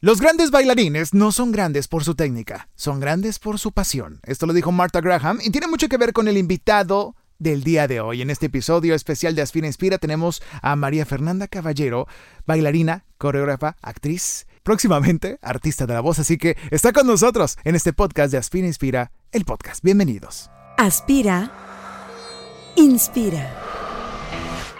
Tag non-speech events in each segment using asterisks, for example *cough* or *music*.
Los grandes bailarines no son grandes por su técnica, son grandes por su pasión. Esto lo dijo Martha Graham y tiene mucho que ver con el invitado del día de hoy. En este episodio especial de Aspira Inspira tenemos a María Fernanda Caballero, bailarina, coreógrafa, actriz, próximamente artista de la voz, así que está con nosotros en este podcast de Aspira Inspira, el podcast. Bienvenidos. Aspira, inspira.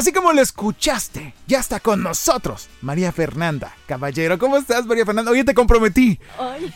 Así como lo escuchaste, ya está con nosotros María Fernanda Caballero. ¿Cómo estás, María Fernanda? Oye, te comprometí.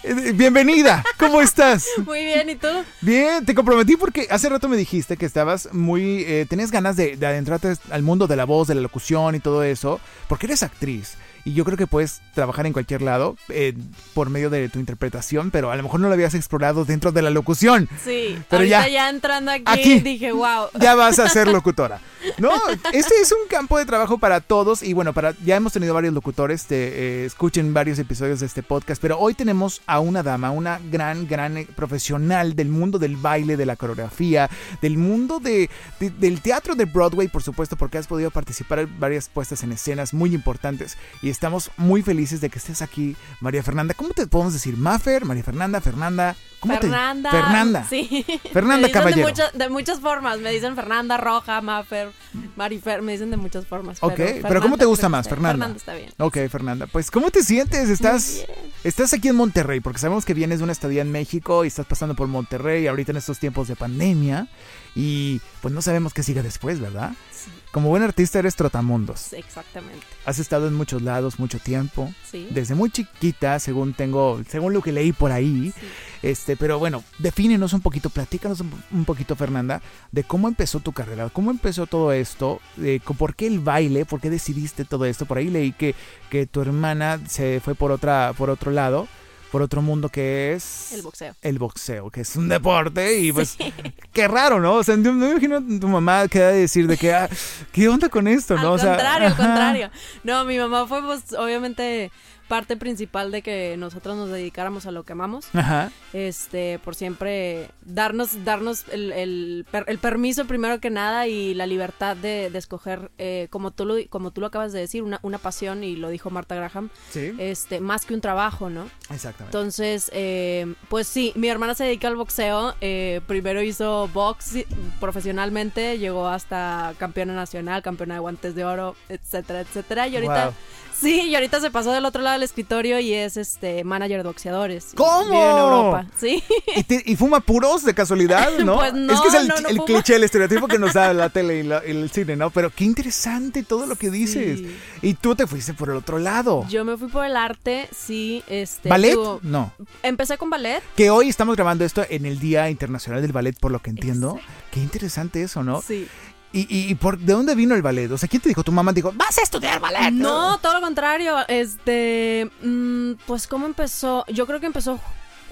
Eh, Bienvenida. ¿Cómo estás? *laughs* Muy bien, ¿y tú? Bien, te comprometí porque hace rato me dijiste que estabas muy... eh, tenías ganas de, de adentrarte al mundo de la voz, de la locución y todo eso, porque eres actriz. Y yo creo que puedes trabajar en cualquier lado eh, por medio de tu interpretación, pero a lo mejor no lo habías explorado dentro de la locución. Sí, Pero ya. ya, entrando aquí, Aquí. dije, wow. ya vas a ser locutora. *laughs* No, este es un campo de trabajo para todos y bueno, para ya hemos tenido varios locutores, te, eh, escuchen varios episodios de este podcast, pero hoy tenemos a una dama, una gran, gran eh, profesional del mundo del baile, de la coreografía, del mundo de, de- del teatro de Broadway, por supuesto, porque has podido participar en varias puestas en escenas muy importantes y estamos muy felices de que estés aquí, María Fernanda. ¿Cómo te podemos decir? Mafer, María Fernanda, Fernanda. ¿Cómo te- Fernanda. Fernanda. Sí. Fernanda me dicen Caballero. De, muchas- de muchas formas. Me dicen Fernanda Roja, Mafer, Marifer. Me dicen de muchas formas. Ok, pero, pero ¿cómo te gusta más, Fernanda? Fernanda está bien. Ok, Fernanda, pues ¿cómo te sientes? Estás, estás aquí en Monterrey, porque sabemos que vienes de una estadía en México y estás pasando por Monterrey ahorita en estos tiempos de pandemia y pues no sabemos qué sigue después, ¿verdad? Sí, Como buen artista eres trotamundos. sí, exactamente. Has estado en muchos lados mucho tiempo, Sí. desde muy chiquita, según tengo, según lo que leí por ahí. sí. Este, pero bueno, defínenos un poquito, platícanos un, un poquito, Fernanda, de cómo empezó tu carrera, cómo empezó todo esto, de co- por qué el baile, por qué decidiste todo esto. Por ahí leí que, que tu hermana se fue por otra, por otro lado, por otro mundo que es El boxeo. el boxeo, que es un deporte y pues Sí. qué raro, ¿no? O sea, no me imagino a tu mamá que de decir de que, ah, ¿qué onda con esto, no? Al O sea, contrario, al contrario. No, mi mamá fue, pues, obviamente, parte principal de que nosotros nos dedicáramos a lo que amamos. Ajá. este por siempre darnos darnos el, el, per- el permiso primero que nada y la libertad de, de escoger eh, como tú lo como tú lo acabas de decir una, una pasión y lo dijo Marta Graham Sí, este más que un trabajo no exactamente. entonces eh, pues sí mi hermana se dedica al boxeo eh, primero hizo box profesionalmente llegó hasta campeona nacional campeona de guantes de oro etcétera etcétera y ahorita Wow. Sí y ahorita se pasó del otro lado del escritorio y es este manager de boxeadores ¿Cómo? vive en Europa sí ¿Y, te- y fuma puros de casualidad, *laughs* ¿no? Pues no, es que es el, no, no el fuma. cliché, el estereotipo que nos da la tele y, la- el cine, ¿no? Pero qué interesante todo lo que dices. Sí. Y tú te fuiste por el otro lado. Yo me fui por el arte, sí, este. ¿Ballet? digo, No. empecé con ballet. Que hoy estamos grabando esto en el Día Internacional del Ballet, por lo que entiendo. Qué interesante eso, ¿no? Sí. Y, y, y por, ¿de dónde vino el ballet? O sea, ¿quién te dijo? Tu mamá dijo, vas a estudiar ballet. No, todo lo contrario. Este, mm, pues cómo empezó. Yo creo que empezó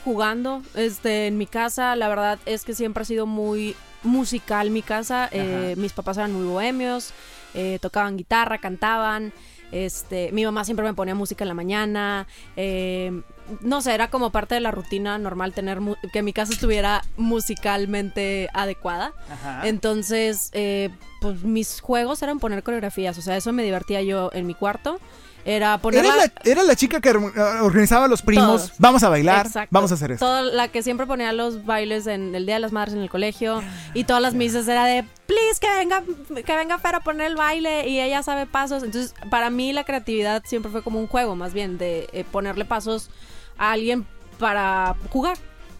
jugando. Este, en mi casa, la verdad es que siempre ha sido muy musical mi casa. Eh, mis papás eran muy bohemios, eh, tocaban guitarra, cantaban. Este, mi mamá siempre me ponía música en la mañana. eh, no sé, era como parte de la rutina normal tener mu- que mi casa estuviera musicalmente adecuada. Ajá. Entonces, eh, pues mis juegos eran poner coreografías, o sea, eso me divertía yo en mi cuarto. Era poner ¿Eres la, chica que or- organizaba a los primos? Todos. Vamos a bailar, Exacto. vamos a hacer. Toda la que siempre ponía los bailes en el Día de las Madres en el colegio y todas las misas era de, please, que venga, que venga Fer a poner el baile y ella sabe pasos. Entonces, para mí la creatividad siempre fue como un juego, más bien, de eh, ponerle pasos a alguien para jugar.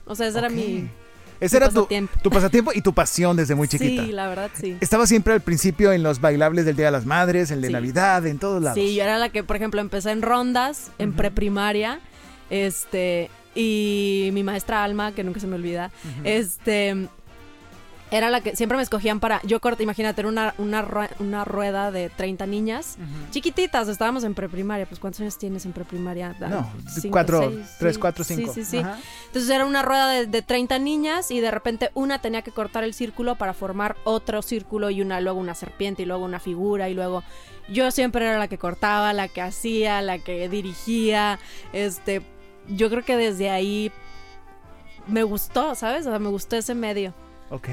O sea, ese era mi... Ese era tu, pasatiempo. tu pasatiempo y tu pasión desde muy *laughs* chiquita. Sí, la verdad, sí. Estaba siempre al principio en los bailables del Día de las Madres, el de Sí. Navidad, en todos lados. Sí, yo era la que, por ejemplo, empecé en rondas, en preprimaria, este, y mi maestra Alma, que nunca se me olvida, este, era la que siempre me escogían para. Yo corto, imagínate, era una, una, una rueda de 30 niñas chiquititas. Estábamos en preprimaria. Pues, ¿cuántos años tienes en preprimaria? Ah, No, cinco, cuatro, seis, tres, sí. cuatro, cinco. Sí, sí, sí. Ajá. Entonces era una rueda de, de 30 niñas y de repente una tenía que cortar el círculo para formar otro círculo y una luego una serpiente y luego una figura y luego yo siempre era la que cortaba, la que hacía, la que dirigía. Este, yo creo que desde ahí me gustó, ¿sabes? O sea, me gustó ese medio. Ok.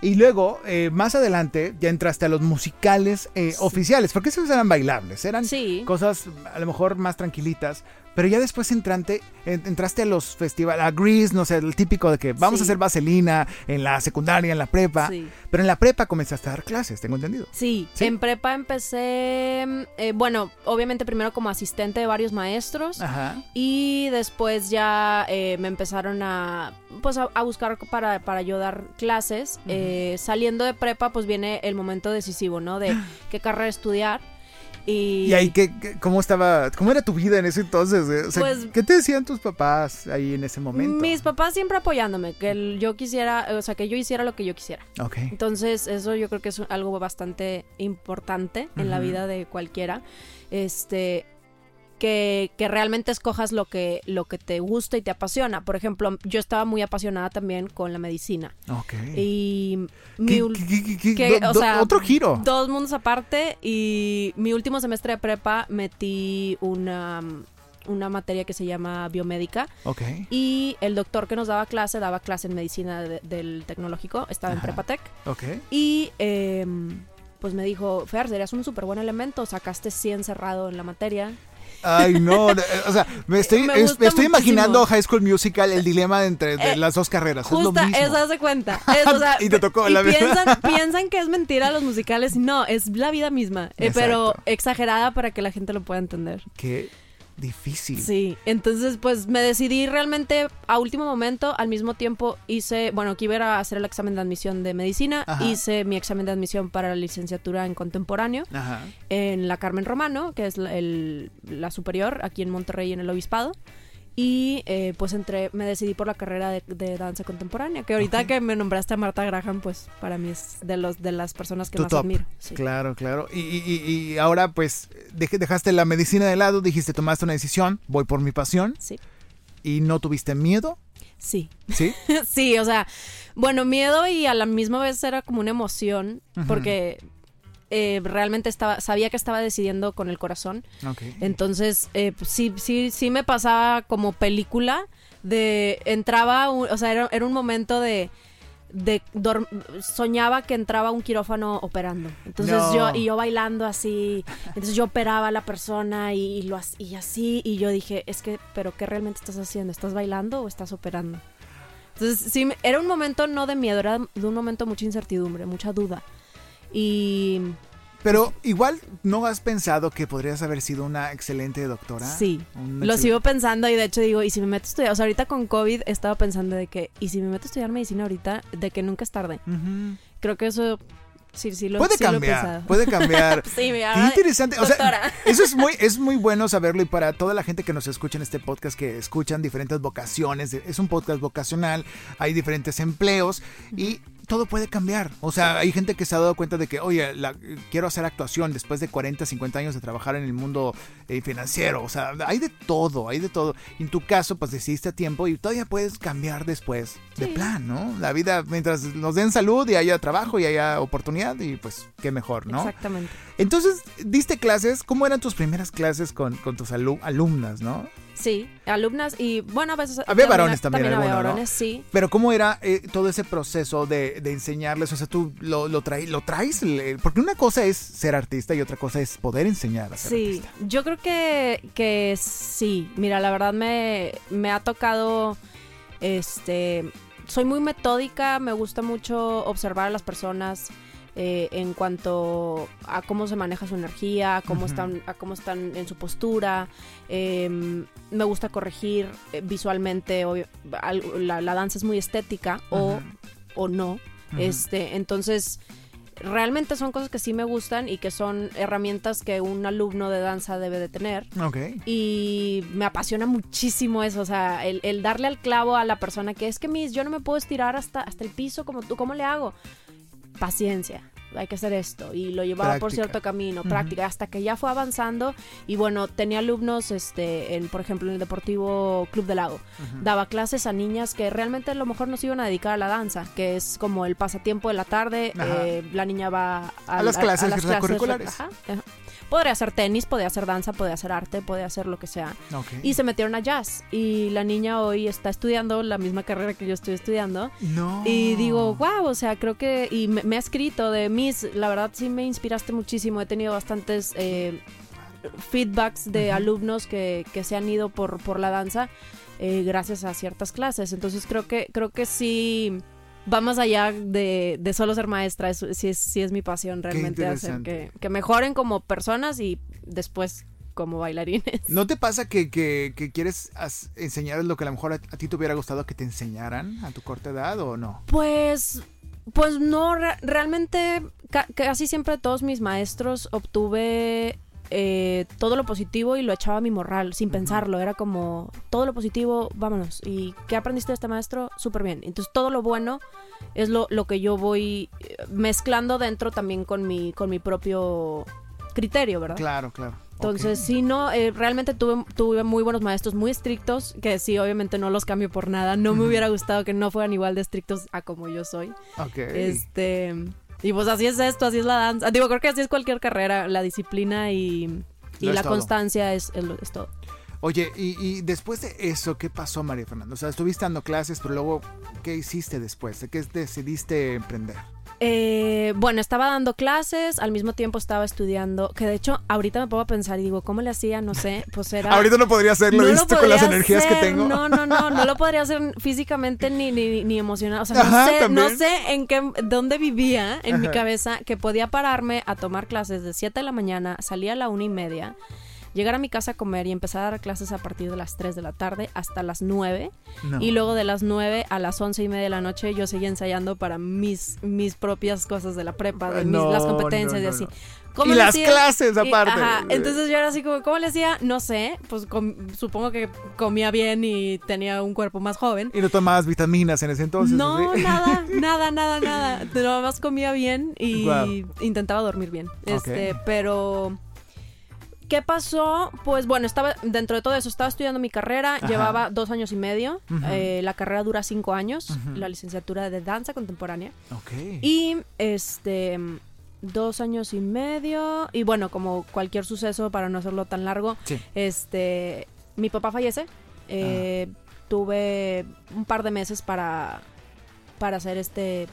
Y luego, eh, más adelante, ya entraste a los musicales eh, oficiales, porque esos eran bailables, eran Sí. cosas a lo mejor más tranquilitas, pero ya después entrante, en- entraste a los festivales, a Grease, no sé, el típico de que vamos Sí. a hacer vaselina en la secundaria, en la prepa, Sí. pero en la prepa comenzaste a dar clases, tengo entendido. Sí, ¿Sí? en prepa empecé, eh, bueno, obviamente primero como asistente de varios maestros Ajá. y después ya eh, me empezaron a, pues a, a buscar para, para yo dar clases. Eh, saliendo de prepa, pues viene el momento decisivo, ¿no? De *gasps* qué carrera estudiar. Y, ¿Y ahí qué, qué- cómo estaba, cómo era tu vida en ese entonces? eh? O sea, Pues- ¿qué te decían tus papás ahí en ese momento? mis papás siempre apoyándome, que el- yo quisiera, o sea, que yo hiciera lo que yo quisiera. Ok. Entonces, eso yo creo que es algo bastante importante en la vida de cualquiera. Este que, que realmente escojas lo que, lo que te gusta y te apasiona. Por ejemplo, yo estaba muy apasionada también con la medicina. Ok. Y mi ¿Qué- qué- qué- do- o sea, otro giro. Dos mundos aparte. Y mi último semestre de prepa metí una, una materia que se llama biomédica. Ok. Y el doctor que nos daba clase, daba clase en medicina de- del tecnológico, estaba en Ajá. Prepatec. Ok. Y eh, pues me dijo, Fer, serías un súper buen elemento, sacaste 100 cerrado en la materia. Ay, no, de- o sea, me estoy, Me es- estoy imaginando High School Musical, el dilema entre de Eh, las dos carreras. es lo Justa, mismo. eso hace cuenta. Es, o sea, *laughs* Y te tocó y la piensan, *laughs* piensan que es mentira los musicales. No, es la vida misma. eh, pero exagerada para que la gente lo pueda entender. Qué difícil. Sí, entonces pues me decidí realmente a último momento, al mismo tiempo hice, bueno, que iba a hacer el examen de admisión de medicina, Ajá. hice mi examen de admisión para la licenciatura en contemporáneo Ajá. en la Carmen Romano, que es la, el- la superior aquí en Monterrey en el Obispado. Y eh, pues entré, me decidí por la carrera de, de danza contemporánea, que ahorita que me nombraste a Marta Graham, pues para mí es de los de las personas que Tu más top. admiro. sí. Claro, claro. Y, y- ahora, pues, dej- dejaste la medicina de lado, dijiste, tomaste una decisión, voy por mi pasión, Sí, y no tuviste miedo, sí. ¿sí? *laughs* sí, o sea, bueno, miedo y a la misma vez era como una emoción, porque eh, realmente estaba, sabía que estaba decidiendo con el corazón. Entonces, eh, pues, sí, sí, sí me pasaba como película de entraba, un- o sea, era, era un momento de de dor- soñaba que entraba un quirófano operando. Entonces No. yo y yo bailando así, entonces yo operaba a la persona y, lo y así y yo dije, es que pero qué realmente estás haciendo? ¿Estás bailando o estás operando? Entonces, sí, era un momento no de miedo, era de un momento mucha incertidumbre, mucha duda. Y Pero igual, ¿no has pensado que podrías haber sido una excelente doctora? Sí, Un Lo excel- sigo pensando y de hecho digo, ¿y si me meto a estudiar? O sea, ahorita con COVID he estado pensando de que, ¿y si me meto a estudiar medicina ahorita? De que nunca es tarde. Creo que eso sí, sí lo, Puede sí lo he cambiar, puede cambiar. *laughs* Sí, mira, Qué interesante. O sea, eso es muy, es muy bueno saberlo y para toda la gente que nos escucha en este podcast, que escuchan diferentes vocaciones, es un podcast vocacional, hay diferentes empleos y todo puede cambiar. O sea, hay gente que se ha dado cuenta de que, oye, la- quiero hacer actuación después de 40, 50 años de trabajar en el mundo eh, financiero. O sea, hay de todo, hay de todo. En tu caso, pues decidiste a tiempo y todavía puedes cambiar después de Sí. plan, ¿no? La vida, mientras nos den salud y haya trabajo y haya oportunidad, y pues qué mejor, ¿no? Exactamente. Entonces, diste clases, ¿cómo eran tus primeras clases con, con tus alu- alumnas, no? Sí, alumnas y bueno, a veces... Había varones también, había alguno, ¿no? varones, sí. Pero ¿cómo era eh, todo ese proceso de, de enseñarles? O sea, tú lo, lo, traes, lo traes, porque una cosa es ser artista y otra cosa es poder enseñar a ser Sí, artista. yo creo que, que sí. Mira, la verdad me, me ha tocado, este, soy muy metódica, me gusta mucho observar a las personas eh, en cuanto a cómo se maneja su energía, a cómo están, a cómo están en su postura. em, me gusta corregir eh, visualmente. obvio, la, la danza es muy estética o, o no. Este, entonces realmente son cosas que sí me gustan y que son herramientas que un alumno de danza debe de tener. Ok. Y me apasiona muchísimo eso, o sea, el, el darle al clavo a la persona que es que, Miss, yo no me puedo estirar hasta, hasta el piso como tú, ¿cómo le hago? Paciencia. Hay que hacer esto. Y lo llevaba por cierto camino, práctica, hasta que ya fue avanzando. Y bueno, tenía alumnos, este, en, por ejemplo, en el Deportivo Club del Lago. Daba clases a niñas que realmente a lo mejor no se iban a dedicar a la danza, que es como el pasatiempo de la tarde. Eh, la niña va A las clases extracurriculares. ajá, ajá. Podría hacer tenis, podría hacer danza, podría hacer arte, podría hacer lo que sea. Y se metieron a jazz. Y la niña hoy está estudiando la misma carrera que yo estoy estudiando. No. Y digo, wow, o sea, creo que. Y me, me ha escrito de Miss, la verdad sí me inspiraste muchísimo. He tenido bastantes eh, feedbacks de alumnos que, que se han ido por, por la danza eh, gracias a ciertas clases. Entonces creo que, creo que sí. Va más allá de, de solo ser maestra, eso sí es, sí es mi pasión realmente hacer que, que mejoren como personas y después como bailarines. ¿No te pasa que, que, que quieres enseñar lo que a lo mejor a, a ti te hubiera gustado que te enseñaran a tu corta edad o no? Pues, pues no, re- realmente ca- casi siempre todos mis maestros obtuve eh, todo lo positivo y lo echaba a mi morral sin pensarlo. Era como todo lo positivo, vámonos. ¿Y qué aprendiste de este maestro? Súper bien. Entonces todo lo bueno es lo, lo que yo voy eh, mezclando dentro también con mi, con mi propio criterio, ¿verdad? Claro, claro. Entonces, Ok. sí, no, eh, realmente tuve, tuve muy buenos maestros, muy estrictos, que sí, obviamente no los cambio por nada. No me hubiera gustado que no fueran igual de estrictos a como yo soy. Ok. Este, y pues así es esto, así es la danza. Digo, creo que así es cualquier carrera, la disciplina y, y la todo. constancia es, es todo. Oye, y, y después de eso, ¿qué pasó, María Fernanda? O sea, estuviste dando clases, pero luego, ¿qué hiciste después? ¿De qué decidiste emprender? Eh, bueno, estaba dando clases, al mismo tiempo estaba estudiando, que de hecho ahorita me pongo a pensar y digo, ¿cómo le hacía? No sé, pues era... *laughs* Ahorita no podría hacerlo, No ¿viste? Con las energías que hacer, tengo. No, no, no, no lo *laughs* podría hacer físicamente ni, ni, ni emocional. O sea, no Ajá, sé, no sé en qué, dónde vivía en mi cabeza que podía pararme a tomar clases de 7 de la mañana, salía a la una y media, llegar a mi casa a comer y empezar a dar clases a partir de las 3 de la tarde hasta las 9. No. Y luego de las 9 a las 11 y media de la noche yo seguía ensayando para mis, mis propias cosas de la prepa, de mis- No, las competencias no, y así. no. ¿Cómo Y las hacía? clases, Y- aparte. ajá, entonces yo era así como, ¿cómo le hacía? No sé, pues com- supongo que comía bien y tenía un cuerpo más joven. Y no tomabas vitaminas en ese entonces. no, ¿sí? nada, *laughs* nada, nada, nada. Nada más comía bien y intentaba dormir bien. Este, pero ¿qué pasó? Pues bueno, estaba dentro de todo eso, estaba estudiando mi carrera, Ajá. llevaba dos años y medio. Eh, la carrera dura cinco años, la licenciatura de danza contemporánea. Ok. Y este dos años y medio. Y bueno, como cualquier suceso, para no hacerlo tan largo, Sí. este mi papá fallece. Eh, Tuve un par de meses para, para hacer este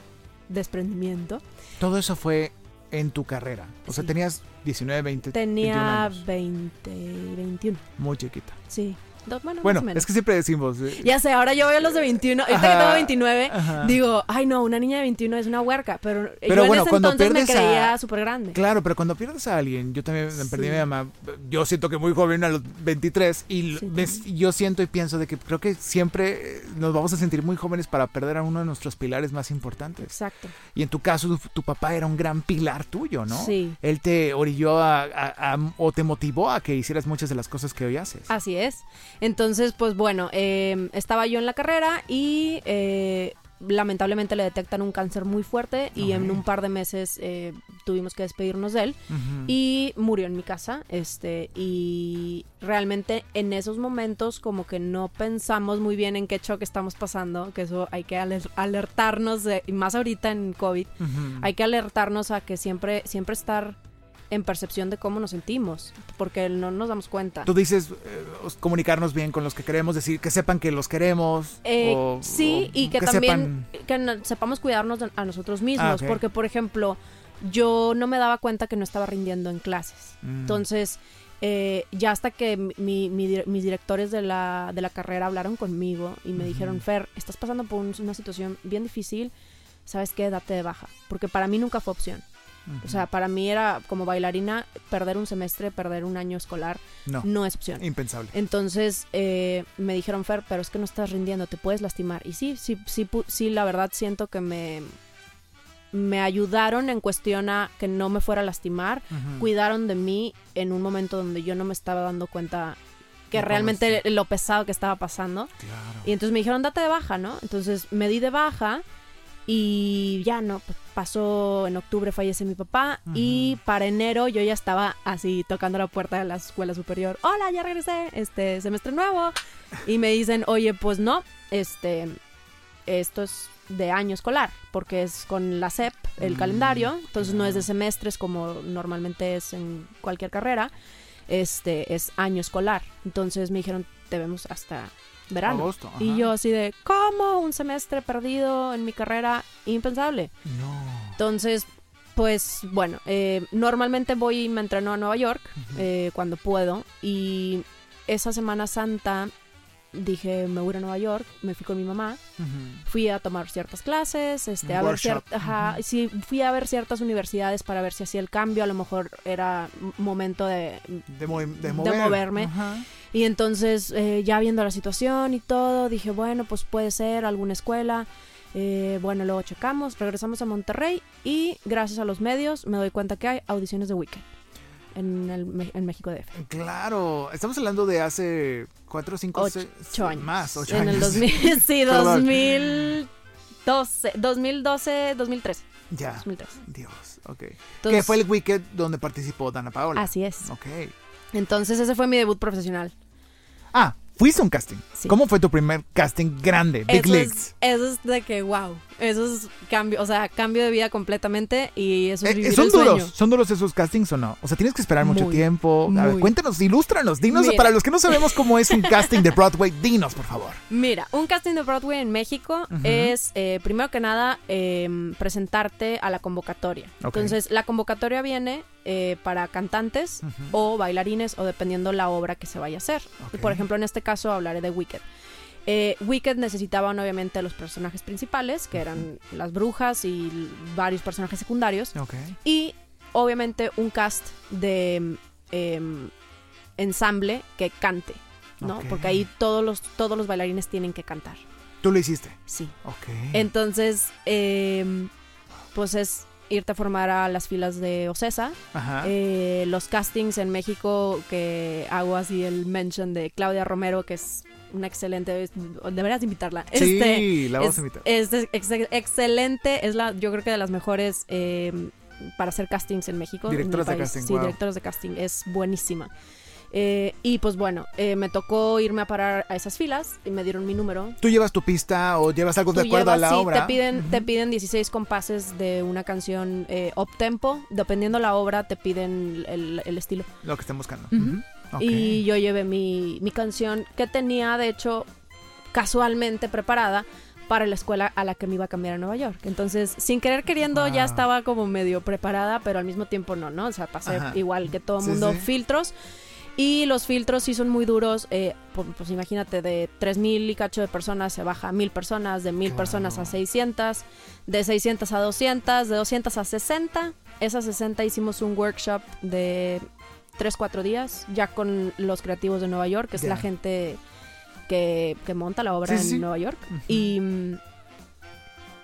desprendimiento. Todo eso fue en tu carrera. O sea, Sí. tenías 19, 20, 21 Tenía años. 20, 21. Muy chiquita. Sí. Do- bueno, Bueno, más o menos. es que siempre decimos. eh, Ya sé, ahora yo veo los de 21. Ahorita que tengo 29, ajá. digo, ay no, una niña de 21 es una huerca. Pero, Pero yo en bueno, ese cuando entonces me pierdes a- creía súper grande. Claro, pero cuando pierdes a alguien, yo también me perdí a mi Sí. mamá, yo siento que muy joven a los 23 y Sí, me- yo siento y pienso de que creo que siempre eh, nos vamos a sentir muy jóvenes para perder a uno de nuestros pilares más importantes. Exacto. Y en tu caso, tu, tu papá era un gran pilar tuyo, ¿no? Sí. Él te orilló a, a- a- o te motivó a que hicieras muchas de las cosas que hoy haces. Así es. Entonces, pues bueno, eh, estaba yo en la carrera y eh, lamentablemente le detectan un cáncer muy fuerte y en un par de meses eh, tuvimos que despedirnos de él y murió en mi casa. Este, y realmente en esos momentos como que no pensamos muy bien en qué choque estamos pasando, que eso hay que aler- alertarnos, de, y más ahorita en COVID, hay que alertarnos a que siempre, siempre estar en percepción de cómo nos sentimos, porque no nos damos cuenta. Tú dices eh, os- comunicarnos bien con los que queremos, decir que sepan que los queremos. Eh, o- sí, o y que, que también sepan- que no- sepamos cuidarnos de- a nosotros mismos, Ah, porque por ejemplo, yo no me daba cuenta que no estaba rindiendo en clases. Mm. Entonces, eh, ya hasta que mi- mi mis directores de la, de la carrera hablaron conmigo y me dijeron, Fer, estás pasando por un- una situación bien difícil, ¿sabes qué? Date de baja, porque para mí nunca fue opción. O sea, para mí era como bailarina, perder un semestre, perder un año escolar, no, no es opción. impensable. Entonces eh, me dijeron, Fer, pero es que no estás rindiendo, te puedes lastimar. Y sí, sí, sí, sí, la verdad siento que me, me ayudaron en cuestión a que no me fuera a lastimar, cuidaron de mí en un momento donde yo no me estaba dando cuenta que realmente lo pesado que estaba pasando. Claro. Y entonces me dijeron, date de baja, ¿no? Entonces me di de baja y ya no, pues, pasó en octubre, fallece mi papá y para enero yo ya estaba así tocando la puerta de la escuela superior. Hola, ya regresé, este semestre nuevo. Y me dicen, oye, pues no, este, esto es de año escolar, porque es con la SEP, el Mm, calendario, entonces no es de semestres como normalmente es en cualquier carrera, este es año escolar. Entonces me dijeron, te vemos hasta verano. Agosto. Y yo así de, ¿cómo? Un semestre perdido en mi carrera, impensable. No. Entonces, pues bueno, eh, normalmente voy y me entreno a Nueva York eh, cuando puedo. Y esa Semana Santa dije, me voy a ir a Nueva York, me fui con mi mamá, fui a tomar ciertas clases, este, a ver ajá, sí, fui a ver ciertas universidades para ver si hacía el cambio, a lo mejor era momento de De, movi- de De mover. moverme. Ajá. Y entonces, eh, ya viendo la situación y todo, dije, bueno, pues puede ser alguna escuela. Eh, bueno, luego checamos, regresamos a Monterrey y gracias a los medios me doy cuenta que hay audiciones de Wicked en, el, en México DF. Claro, estamos hablando de hace cuatro, cinco, Ocho seis- años. más, ocho en años. el 2000, sí, *laughs* Perdón. 2012, 2012, 2013. Ya, 2013. Dios, ok. Que fue el Wicked donde participó Dana Paola. Así es. Ok. Entonces ese fue mi debut profesional. Ah, fuiste a un casting. Sí. ¿Cómo fue tu primer casting grande? Big eso Leagues. es, eso es de que, wow, eso es cambio, o sea, cambio de vida completamente y eso es Eh, vivir ¿Son el duros? sueño. ¿Son duros esos castings o no? O sea, tienes que esperar mucho tiempo. A ver, cuéntanos, ilústranos, dinos, Mira. para los que no sabemos cómo es un casting de Broadway, dinos, por favor. *laughs* Mira, un casting de Broadway en México es, eh, primero que nada, eh, presentarte a la convocatoria. Entonces, la convocatoria viene eh, para cantantes o bailarines o dependiendo la obra que se vaya a hacer. Ok. Por ejemplo, en este caso hablaré de Wicked. Eh, Wicked necesitaban obviamente a los personajes principales, que eran las brujas y varios personajes secundarios, y obviamente un cast de em, ensamble que cante, ¿no? Porque ahí todos los, todos los bailarines tienen que cantar. Tú lo hiciste. Sí. Ok. Entonces, em, pues es irte a formar a las filas de Ocesa. Ajá. Eh, los castings en México que hago así el mention de Claudia Romero, que es una excelente, deberías invitarla. sí, Este, la vamos es, a invitar. es ex- excelente, es la, yo creo que de las mejores em, para hacer castings en México. en mi Directoras de casting, Sí, wow. directoras de casting, es buenísima. Eh, y pues bueno, eh, me tocó irme a parar a esas filas y me dieron mi número. ¿Tú llevas tu pista o llevas algo de acuerdo a llevas, la sí, obra? Te piden, te Ujú. piden 16 compases de una canción eh, up tempo. Dependiendo la obra, te piden el, el estilo. Lo que estén buscando. Ujú. Ujú. Ok. Y yo llevé mi, mi canción que tenía, de hecho, casualmente preparada para la escuela a la que me iba a cambiar a Nueva York. Entonces, sin querer queriendo, ya Wow. estaba como medio preparada, pero al mismo tiempo no, ¿no? O sea, pasé Ajá. igual que todo el Sí, mundo sí. filtros. Y los filtros sí son muy duros. eh, pues, pues imagínate, de 3.000 y cacho de personas se baja a 1.000 personas, de 1.000 Claro. personas a 600, de 600 a 200, de 200 a 60. Esas 60 hicimos un workshop de 3, 4 días, ya con los creativos de Nueva York, que es Ya. la gente que, que monta la obra Sí, en sí. Nueva York. Ujú. Y...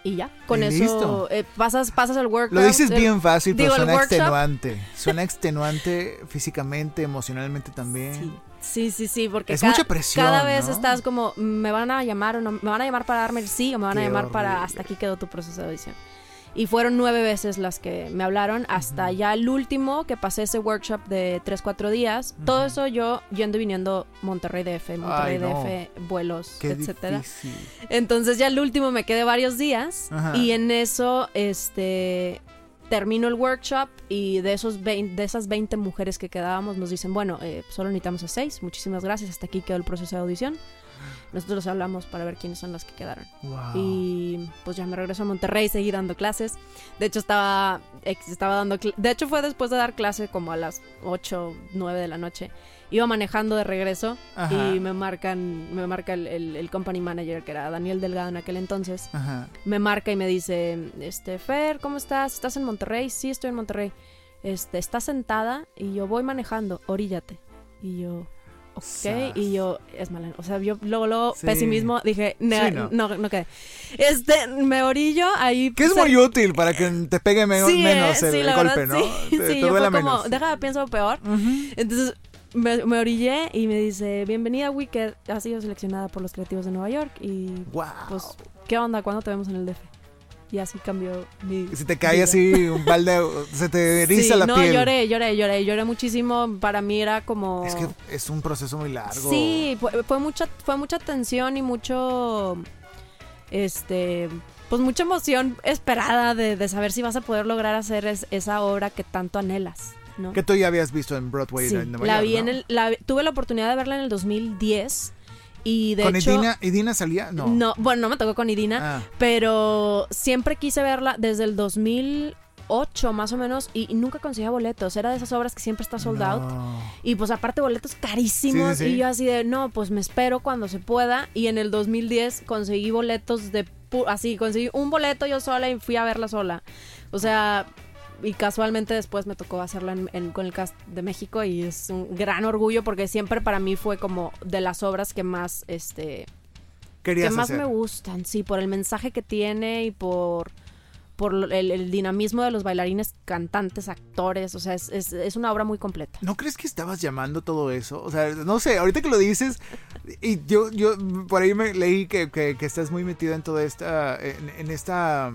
Y ya, con eso listo. eh, pasas, pasas el workshop. Lo dices el- bien fácil, pero digo, suena extenuante. *laughs* Suena extenuante físicamente, emocionalmente también. Sí, sí, sí, sí, porque Es ca- mucha presión, cada vez ¿no? estás como, me van a llamar o no, me van a llamar para darme el sí o me van a llamar para hasta aquí quedó tu proceso de audición. Y fueron nueve veces las que me hablaron, hasta ya el último que pasé ese workshop de tres, cuatro días. Todo eso yo yendo y viniendo Monterrey DF, Monterrey Ay, no. DF, vuelos, Qué etcétera. difícil. Entonces ya el último me quedé varios días Ajá. y en eso este termino el workshop y de esos 20 de esas 20 mujeres que quedábamos nos dicen, bueno, eh, solo necesitamos a 6, muchísimas gracias, hasta aquí quedó el proceso de audición. Nosotros hablamos para ver quiénes son las que quedaron. Wow. Y pues ya me regreso a Monterrey, seguí dando clases. De hecho estaba estaba dando de hecho fue después de dar clase como a las 8, 9 de la noche. Iba manejando de regreso Ajá. y me marcan me marca el, el- el company manager que era Daniel Delgado en aquel entonces. Ajá. Me marca y me dice, este, Fer, ¿cómo estás? ¿Estás en Monterrey? Sí, estoy en Monterrey. Este, ¿estás sentada? Y yo voy manejando, oríllate. Y yo, ok. Sas. Y yo, es mala. O sea, yo luego, luego Sí. pesimismo, dije, "Ne- Sí, no. no. no, quedé. Este, me orillo ahí. Que es muy útil para que te pegue me- Sí, menos el, el golpe, verdad, ¿no? Sí, Te, sí, te yo fue como, menos. deja, pienso peor. Entonces me, me orillé y me dice, bienvenida Wicked, has sido seleccionada por los creativos de Nueva York y Wow. pues, ¿qué onda? ¿Cuándo te vemos en el DF? Y así cambió mi si te cae vida. así un balde, se te *laughs* eriza Sí, la no, piel. lloré, lloré, lloré, lloré muchísimo. Para mí era como... Es que es un proceso muy largo. Sí, fue, fue mucha, fue mucha tensión y mucho, este, pues mucha emoción esperada de, de saber si vas a poder lograr hacer es- esa obra que tanto anhelas, ¿no? Que tú ya habías visto en Broadway Sí, en Nueva la York, vi ¿no? en el, la- tuve la oportunidad de verla en el 2010 y de ¿Con hecho, Idina? ¿Idina salía? No. no, bueno, no me tocó con Idina, Ah, pero siempre quise verla desde el 2008 más o menos y, nunca conseguía boletos. Era de esas obras que siempre está sold out. Y pues aparte boletos carísimos. Sí, sí, sí. Y yo así de, no, pues me espero cuando se pueda. Y en el 2010 conseguí boletos de... pu- Así, conseguí un boleto yo sola y fui a verla sola. O sea, y casualmente después me tocó hacerla en- en- con el cast de México y es un gran orgullo porque siempre para mí fue como de las obras que más, este, que Querías más hacer. me gustan, sí, por el mensaje que tiene y por por el, el dinamismo de los bailarines, cantantes, actores, o sea, es, es, es una obra muy completa. ¿No crees que estabas llamando todo eso? O sea, no sé, ahorita que lo dices, y yo, yo por ahí me leí que, que, que estás muy metido en toda esta, en, en esta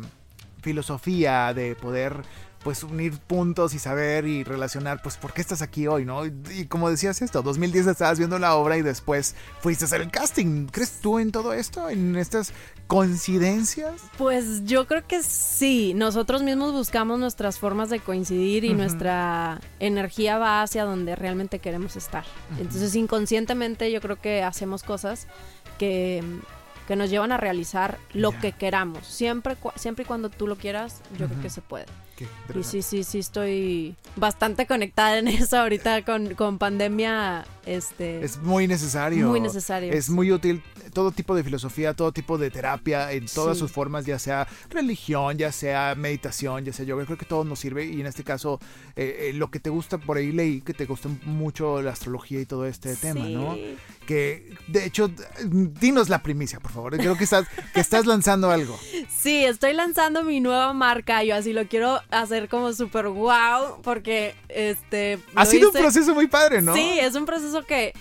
filosofía de poder pues unir puntos y saber y relacionar, pues por qué estás aquí hoy, ¿no? Y, y como decías esto, 2010 estabas viendo la obra y después fuiste a hacer el casting. ¿Crees tú en todo esto? ¿En estas coincidencias? Pues yo creo que sí, nosotros mismos buscamos nuestras formas de coincidir y nuestra energía va hacia donde realmente queremos estar. Entonces inconscientemente yo creo que hacemos cosas que, que nos llevan a realizar lo que queramos. Siempre, siempre y cuando tú lo quieras, yo creo que se puede. Y sí, sí, sí estoy bastante conectada en *laughs* eso ahorita con, con pandemia. Este, Es muy necesario. muy necesario. Es muy útil todo tipo de filosofía, todo tipo de terapia, en todas Sí. sus formas, ya sea religión, ya sea meditación, ya sea yoga. Creo que todo nos sirve y en este caso eh, eh, lo que te gusta, por ahí leí que te gusta mucho la astrología y todo este tema, ¿no? Que de hecho, dinos la primicia, por favor. Creo que estás, que estás lanzando algo. Sí, estoy lanzando mi nueva marca. Yo así lo quiero hacer como súper wow. Porque este. Ha sido un proceso muy padre, ¿no? Sí, es un proceso que.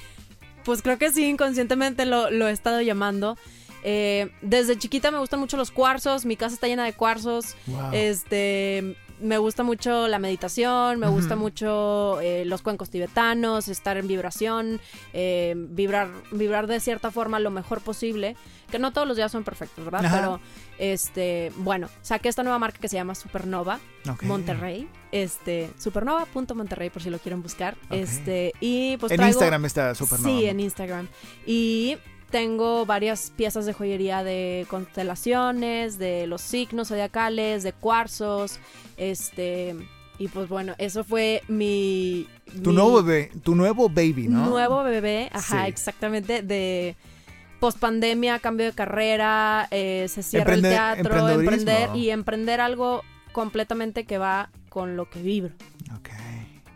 Pues creo que sí, inconscientemente lo, lo he estado llamando. Eh, desde chiquita me gustan mucho los cuarzos. Mi casa está llena de cuarzos. Wow. Este. Me gusta mucho la meditación, me gusta mucho eh, los cuencos tibetanos, estar en vibración, eh, vibrar, vibrar de cierta forma lo mejor posible. Que no todos los días son perfectos, ¿verdad? Ajá. Pero, este, bueno, saqué esta nueva marca que se llama Supernova. Monterrey. Este, supernova.monterrey por si lo quieren buscar. Este, y pues en traigo- Instagram está súper Sí, en Instagram. Y tengo varias piezas de joyería de constelaciones, de los signos zodiacales, de cuarzos, este, y pues bueno, eso fue mi Tu mi nuevo, bebé, tu nuevo baby, ¿no? nuevo bebé, ajá, Sí. exactamente de post pandemia, cambio de carrera, eh, se cierra Emprende- el teatro, emprender y emprender algo completamente que va con lo que vibro. Ok.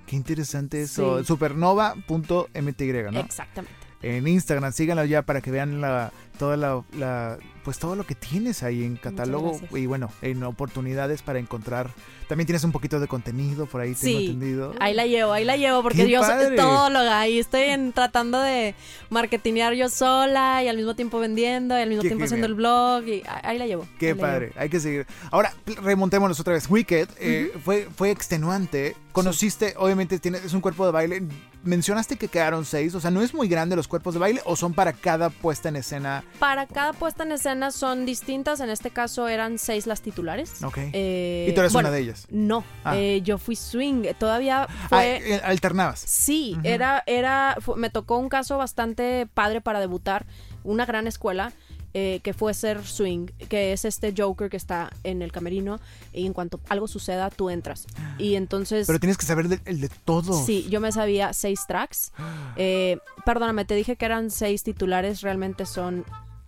Qué interesante eso. Sí. Supernova.mty, ¿no? Exactamente. En Instagram, síganlo ya para que vean la, toda la, la- pues todo lo que tienes ahí en catálogo y bueno, en oportunidades para encontrar. También tienes un poquito de contenido por ahí, tengo Sí, entendido. Ahí la llevo, ahí la llevo, porque ¡Qué yo padre! soy todóloga y estoy en- tratando de marketinear yo sola y al mismo tiempo vendiendo y al mismo Qué tiempo haciendo el blog y ahí la llevo. Qué llevo. padre, hay que seguir. Ahora, remontémonos otra vez. Wicked eh, fue, fue extenuante. Conociste, obviamente, tienes, es un cuerpo de baile. Mencionaste que quedaron seis, o sea, ¿no es muy grande los cuerpos de baile o son para cada puesta en escena? Para cada puesta en escena son distintas, en este caso eran seis las titulares. Ok. Eh, y tú eres bueno, una de ellas. No, Ah. eh, yo fui swing, todavía Ah, fue... eh, alternabas. Sí, era, era, me tocó un caso bastante padre para debutar, una gran escuela. Eh, que fue ser swing, que es este Joker que está en el camerino y en cuanto algo suceda tú entras. Y entonces, Pero tienes que saber de- el de todo. sí, yo me sabía seis tracks. *gasps* Eh, perdóname, te dije que eran seis titulares, realmente son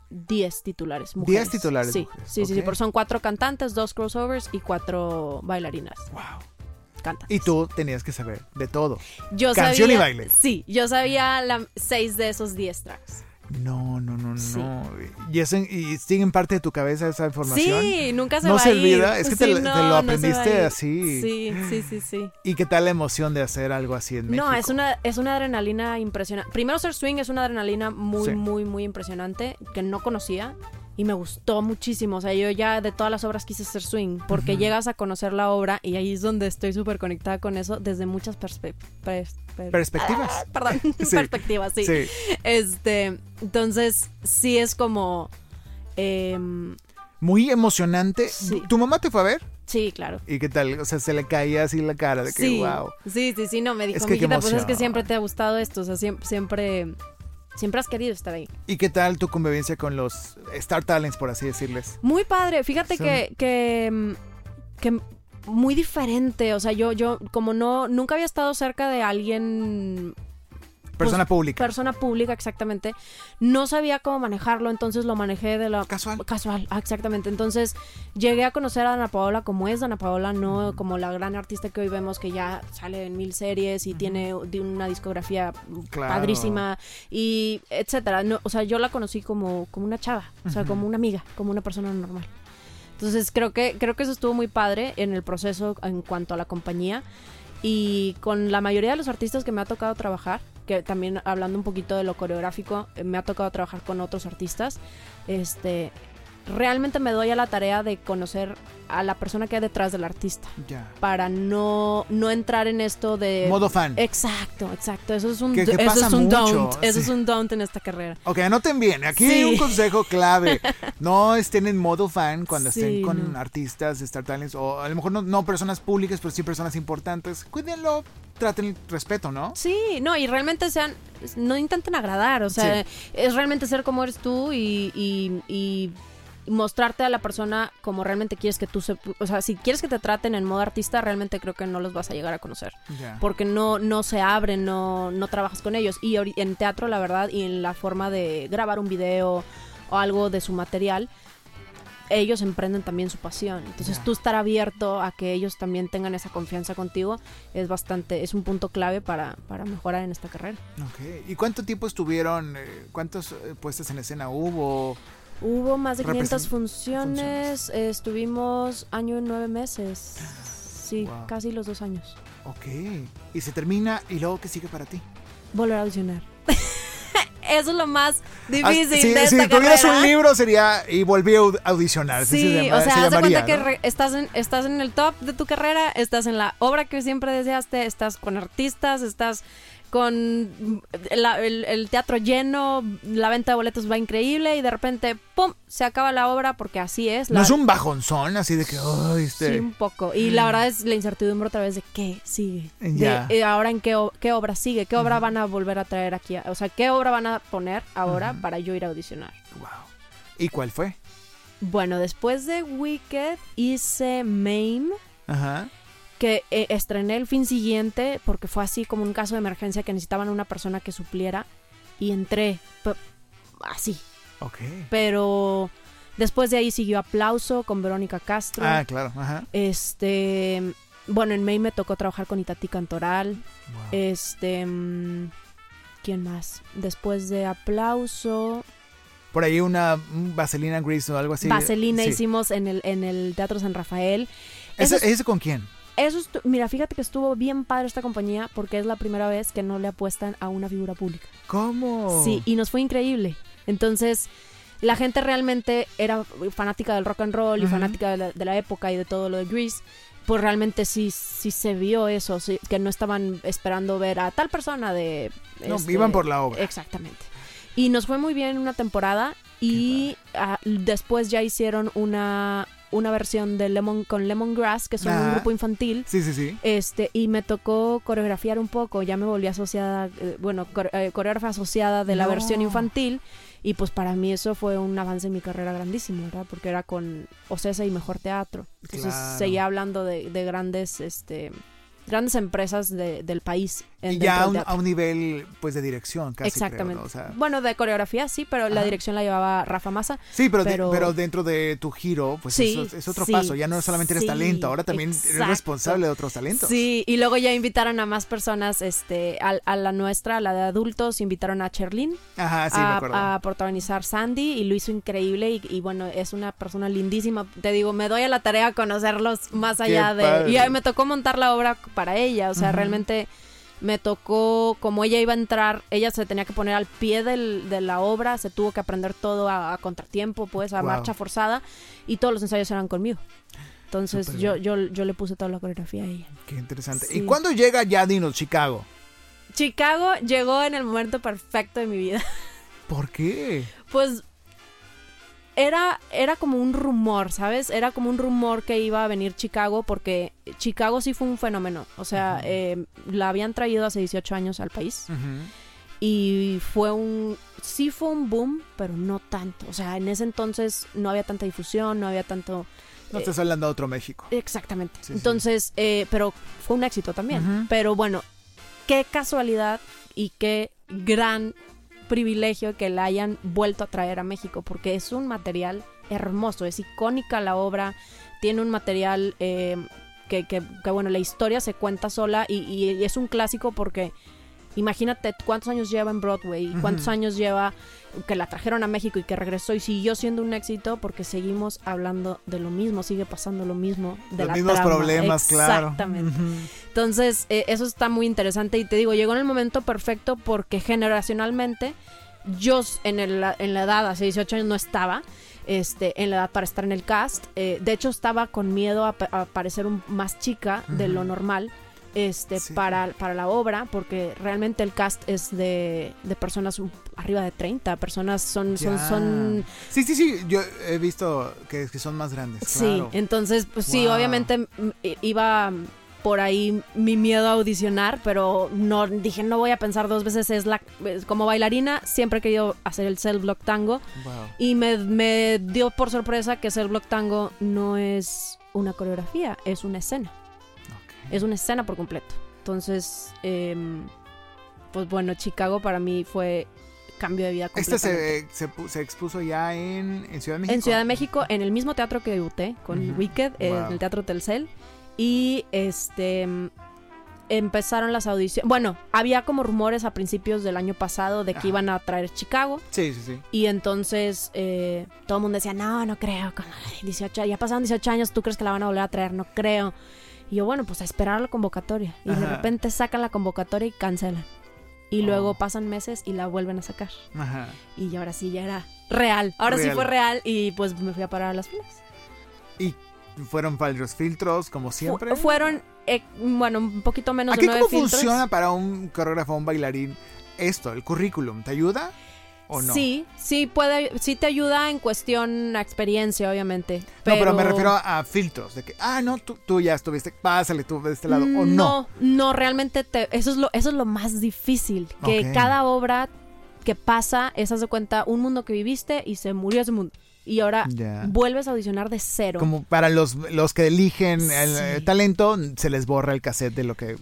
diez titulares. Mujeres. Diez titulares Sí, mujeres, sí, sí, sí, son cuatro cantantes, dos crossovers y cuatro bailarinas. Wow. Y tú tenías que saber de todo. Yo Canción y sabía, baile. Sí, yo sabía la, seis de esos 10 tracks. No, no, no, Sí. no. Y, es en- y sigue en parte de tu cabeza esa información. Sí, nunca se No va se a ir. olvida, es que te Sí, lo- te no, aprendiste así. Sí, sí, sí, sí. ¿Y qué tal la emoción de hacer algo así en México? No, es una, es una adrenalina impresionante. Primero ser swing es una adrenalina muy, Sí. muy, muy impresionante que no conocía y me gustó muchísimo. O sea, yo ya de todas las obras quise ser swing porque llegas a conocer la obra y ahí es donde estoy súper conectada con eso desde muchas perspe- pers- per- Perspectivas. Ah, perdón, *laughs* Sí. perspectivas, sí. Sí. Este, entonces sí es como... em, Muy emocionante. Sí. ¿Tu mamá te fue a ver? sí, claro. ¿Y qué tal? O sea, se le caía así la cara de que, sí, wow. sí, sí, sí, no, me dijo, Es que "Mijita, pues es que emoción". siempre te ha gustado esto, o sea, siempre, siempre, siempre has querido estar ahí. ¿Y qué tal tu convivencia con los Star Talents, por así decirles? Muy padre, fíjate Son- que, que, que muy diferente, o sea, yo, yo como no, nunca había estado cerca de alguien, Persona pública. persona pública exactamente, no sabía cómo manejarlo, entonces lo manejé de la... Casual. Casual, ah, exactamente. Entonces llegué a conocer a Dana Paola como es Dana Paola, no como la gran artista que hoy vemos que ya sale en mil series y tiene de una discografía Claro. padrísima y etcétera. No, o sea, yo la conocí como, como una chava, o sea, como una amiga, como una persona normal. Entonces creo que, creo que eso estuvo muy padre en el proceso en cuanto a la compañía. Y con la mayoría de los artistas que me ha tocado trabajar, que también hablando un poquito de lo coreográfico, eh, me ha tocado trabajar con otros artistas, este realmente me doy a la tarea de conocer a la persona que hay detrás del artista Ya. para no, no entrar en esto de Modo fan. Exacto, exacto. Eso es un, Que- que eso es un mucho, don't. Eso es un don't en esta carrera. Ok, anoten bien. Aquí Sí. hay un consejo clave. *laughs* No estén en modo fan cuando Sí, estén con no. artistas, Star Talents, o a lo mejor no, no personas públicas, pero sí personas importantes. Cuídenlo, traten el respeto, ¿no? Sí, no, y realmente sean, no intenten agradar, o sea, es realmente ser como eres tú y, y- y mostrarte a la persona como realmente quieres que tú se, o sea, si quieres que te traten en modo artista, realmente creo que no los vas a llegar a conocer, porque no, no se abren, no, no trabajas con ellos, y en teatro, la verdad, y en la forma de grabar un video o algo de su material, ellos emprenden también su pasión. Entonces Ya. tú estar abierto a que ellos también tengan esa confianza contigo es bastante, es un punto clave para, para mejorar en esta carrera. Ok. ¿Y cuánto tiempo estuvieron? eh, ¿Cuántas eh, puestas en escena hubo? Hubo más de 500 Represent- funciones, eh, estuvimos año y nueve meses. Sí, Wow. casi los dos años. Ok. Y se termina, ¿y luego qué sigue para ti? Volver a audicionar. Eso es lo más Ah, difícil si, de si esta tuvieras carrera. un libro sería y volví a aud- audicionar. Sí, se llama- o se sea, haz de cuenta que re- estás, en, estás en el top de tu carrera, estás en la obra que siempre deseaste, estás con artistas, estás con la- el, el teatro lleno, la venta de boletos va increíble y de repente, ¡pum!, se acaba la obra porque así es. No la- es un bajonzón así de que, este... Sí, un poco. Y la verdad es la incertidumbre otra vez de qué sigue. De, Ya. eh, ahora en qué, obra sigue, qué obra van a volver a traer aquí. O sea, qué obra van a poner ahora para yo ir a audicionar. Wow. ¿Y cuál fue? Bueno, después de Wicked hice Mame. Ajá. Que eh, estrené el fin siguiente porque fue así como un caso de emergencia que necesitaban una persona que supliera y entré así. Ok. Pero después de ahí siguió Aplauso con Verónica Castro. Ah, claro. Ajá. Este, bueno, en May me tocó trabajar con Itati Cantoral. Wow. Este, mm, ¿quién más? Después de Aplauso, Por ahí una un Vaselina Grease o algo así. Vaselina Sí. hicimos en el en el Teatro San Rafael. ¿Ese, ese con quién? Eso mira, fíjate que estuvo bien padre esta compañía porque es la primera vez que no le apuestan a una figura pública. ¿Cómo? Sí, y nos fue increíble. Entonces, la gente realmente era fanática del rock and roll y fanática de la, de la época y de todo lo de Grease. Pues realmente sí, sí se vio eso, sí, que no estaban esperando ver a tal persona de... No, este, iban por la obra. Exactamente. Y nos fue muy bien una temporada y después ya hicieron una, una versión de Lemon con Lemongrass, que son un grupo infantil. Sí, sí, sí. Este, y me tocó coreografiar un poco, ya me volví asociada, eh, bueno, core- eh, coreógrafa asociada de la No. versión infantil, y pues para mí eso fue un avance en mi carrera grandísimo, ¿verdad? Porque era con Ocesa y Mejor Teatro. Entonces Claro. seguía hablando de, de grandes, este, grandes empresas de- del país y ya a un, a un nivel pues de dirección casi creo, Exactamente. ¿no? O sea, Bueno, de coreografía sí, pero la dirección la llevaba Rafa Massa. sí, pero, de- pero- pero dentro de tu giro, pues Sí, es, es otro sí, paso. Ya no solamente eres sí, talento, ahora también eres responsable de otros talentos. Sí, y luego ya invitaron a más personas, este, a, a la nuestra, a la de adultos, invitaron a Cherlyn Ajá, sí, me a, a protagonizar Sandy y lo hizo increíble y, y bueno, es una persona lindísima. Te digo, me doy a la tarea conocerlos más allá de... padre. Y ahí me tocó montar la obra para ella, o sea, realmente me tocó, como ella iba a entrar, ella se tenía que poner al pie del- de la obra, se tuvo que aprender todo a, a contratiempo, pues, a Wow. marcha forzada y todos los ensayos eran conmigo. Entonces yo, yo, yo le puse toda la coreografía a ella. Qué interesante. Sí. ¿Y cuándo llega ya Dinos Chicago? Chicago llegó en el momento perfecto de mi vida. ¿Por qué? Pues era, era como un rumor, ¿sabes? Era como un rumor que iba a venir Chicago porque Chicago sí fue un fenómeno. O sea, eh, la habían traído hace 18 años al país y fue un... Sí fue un boom, pero no tanto. O sea, en ese entonces no había tanta difusión, no había tanto... No Eh, estás hablando de otro México. Exactamente. Sí, sí. Entonces, eh, pero fue un éxito también. Pero bueno, qué casualidad y qué gran privilegio que la hayan vuelto a traer a México, porque es un material hermoso, es icónica la obra, tiene un material eh, que, que- que, bueno, la historia se cuenta sola y, y es un clásico porque imagínate cuántos años lleva en Broadway, y cuántos años lleva que la trajeron a México y que regresó y siguió siendo un éxito porque seguimos hablando de lo mismo, sigue pasando lo mismo de Los la mismos trama. problemas, claro. Exactamente. Ujú. Entonces, eh, eso está muy interesante y te digo, llegó en el momento perfecto porque generacionalmente yo en, el- en la edad, hace 18 años no estaba, este, en la edad para estar en el cast. Eh, de hecho, estaba con miedo a, a parecer un, más chica de lo normal. Este, Sí. para, para la obra, porque realmente el cast es de, de personas arriba de 30, personas son, son, Ya. son Sí, sí, sí. Yo he visto que, que son más grandes. Sí, claro. entonces, pues sí, obviamente mm, iba por ahí mi miedo a audicionar, pero no dije, no voy a pensar dos veces, es la como bailarina, siempre he querido hacer el self block tango Wow. y me, me dio por sorpresa que self block tango no es una coreografía, es una escena. Es una escena por completo. Entonces, em, pues bueno, Chicago para mí fue cambio de vida Este completamente. se, se, pu- se expuso ya en, en Ciudad de México. En Ciudad de México, en el mismo teatro que debuté, con. Wicked, eh, Wow. en el Teatro Telcel. Y este mm, empezaron las audiciones. Bueno, había como rumores a principios del año pasado de que Ajá. iban a traer Chicago. Sí, sí, sí. Y entonces eh, todo el mundo decía, no, no creo. con 18, ya pasaron 18 años, ¿tú crees que la van a volver a traer? No creo. Y yo, bueno, pues a esperar la convocatoria. Y de repente sacan la convocatoria y cancelan. Y Oh. luego pasan meses y la vuelven a sacar. Ajá. Y ahora sí ya era real. Ahora sí fue real y pues me fui a parar a las filas. Y fueron varios filtros, como siempre. Fu- fueron, eh, bueno, un poquito menos ¿Aquí de nueve cómo filtros. funciona para un coreógrafo, un bailarín, esto, el currículum? ¿Te ayuda o no? Sí, sí puede, sí te ayuda en cuestión a experiencia, obviamente. No, Pero, pero me refiero a, a filtros, de que, ah, no, tú, tú ya estuviste, pásale tú de este lado, o no. No, no, realmente te, eso es lo, eso es lo más difícil. Que cada obra que pasa es, haz de cuenta, un mundo que viviste y se murió ese mundo. Y ahora vuelves a audicionar de cero. Como para los, los que eligen el Sí. talento, se les borra el cassette de lo que...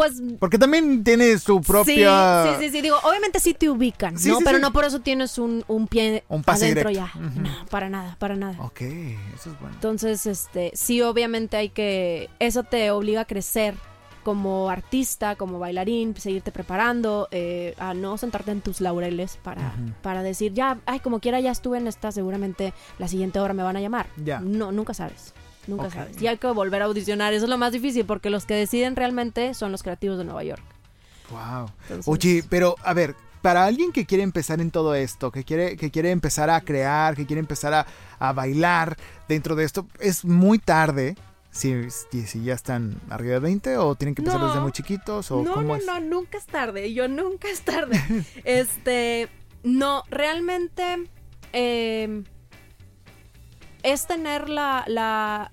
Pues Porque también tiene su propia... Sí, sí, sí, sí, digo, obviamente sí te ubican, Sí, ¿no? sí, pero no por eso tienes un, un pie Un pase adentro directo. ya. No, para nada, para nada. Ok, eso es bueno. Entonces, este, sí, obviamente hay que, eso te obliga a crecer como artista, como bailarín, seguirte preparando, eh, a no sentarte en tus laureles para, para decir, ya, ay, como quiera ya estuve en esta, seguramente la siguiente hora me van a llamar. Ya. No, nunca sabes. Nunca sabes. Y hay que volver a audicionar. Eso es lo más difícil porque los que deciden realmente son los creativos de Nueva York. Wow. Entonces- Oye, pero a ver, para alguien que quiere empezar en todo esto, que quiere, que quiere empezar a crear, que quiere empezar a, a bailar dentro de esto, es muy tarde. Si, si, si ya están arriba de 20 o tienen que empezar No. desde muy chiquitos o no, cómo no, es. no, nunca es tarde. Yo nunca es tarde. *laughs* este, no, realmente eh, es tener la, la,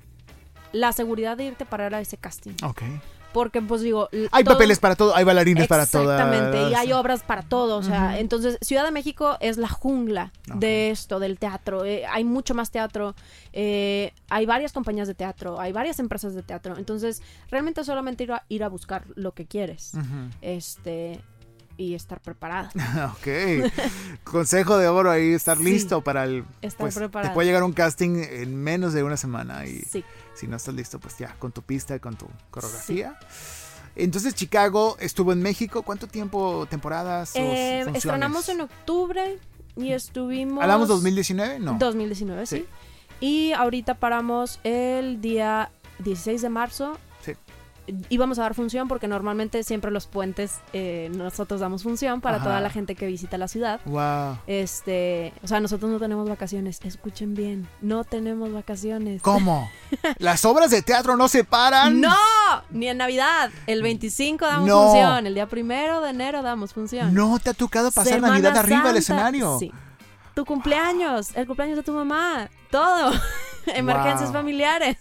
la seguridad de irte a parar a ese casting. Ok. Porque, pues digo. Hay todo- papeles para todo, hay bailarines para todas. Exactamente, y hay obras para todo. O sea, entonces, Ciudad de México es la jungla de esto, del teatro. Eh, hay mucho más teatro. eh, hay varias compañías de teatro, hay varias empresas de teatro. Entonces, realmente solamente ir a, ir a buscar lo que quieres. Ujú. Este. Y estar preparado. *laughs* Ok. Consejo de oro ahí, estar Sí. listo para el. Estar pues, te preparado. puede llegar un casting en menos de una semana y Sí. si no estás listo, pues ya, con tu pista, con tu coreografía. Entonces, Chicago estuvo en México. ¿Cuánto tiempo, temporadas? Eh, estrenamos en octubre y estuvimos. ¿Hablamos 2019? No. 2019, sí. Sí. Y ahorita paramos el día 16 de marzo. Íbamos a dar función porque normalmente siempre los puentes eh, nosotros damos función para Ajá. toda la gente que visita la ciudad. Wow. Este, o sea, nosotros no tenemos vacaciones. Escuchen bien, no tenemos vacaciones. ¿Cómo? *laughs* ¿Las obras de teatro no se paran? ¡No! Ni en Navidad. El 25 damos No. función. El día primero de enero damos función. ¿No te ha tocado pasar Semana Navidad arriba del escenario? Sí. Tu cumpleaños, el cumpleaños de tu mamá, todo. *laughs* Emergencias Wow. familiares.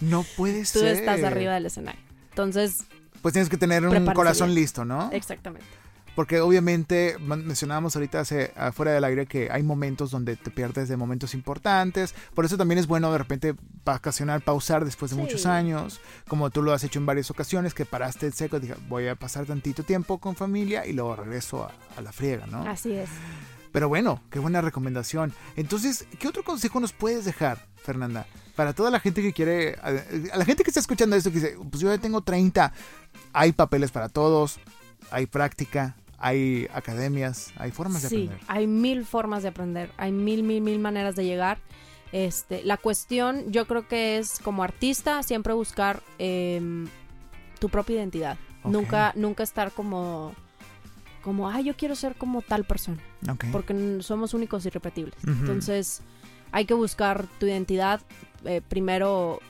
No puede Tú ser. estás arriba del escenario. Entonces, Pues tienes que tener un corazón bien. listo, ¿no? exactamente. Porque obviamente mencionábamos ahorita hace, afuera del aire que hay momentos donde te pierdes de momentos importantes. Por eso también es bueno de repente vacacionar, pausar después de Sí. muchos años, como tú lo has hecho en varias ocasiones, que paraste en seco, dije, voy a pasar tantito tiempo con familia y luego regreso a, a la friega, ¿no? Así es. Pero bueno, qué buena recomendación. Entonces, ¿qué otro consejo nos puedes dejar, Fernanda? Para toda la gente que quiere, a, a la gente que está escuchando esto, que dice, pues yo ya tengo 30, hay papeles para todos, hay práctica, hay academias, hay formas de Sí, aprender. hay mil formas de aprender. Hay mil, mil, mil maneras de llegar. Este, la cuestión, yo creo que es como artista siempre buscar em, tu propia identidad. Nunca, nunca estar como, como, ah, yo quiero ser como tal persona. Porque somos únicos y repetibles. Entonces, hay que buscar tu identidad eh, primero,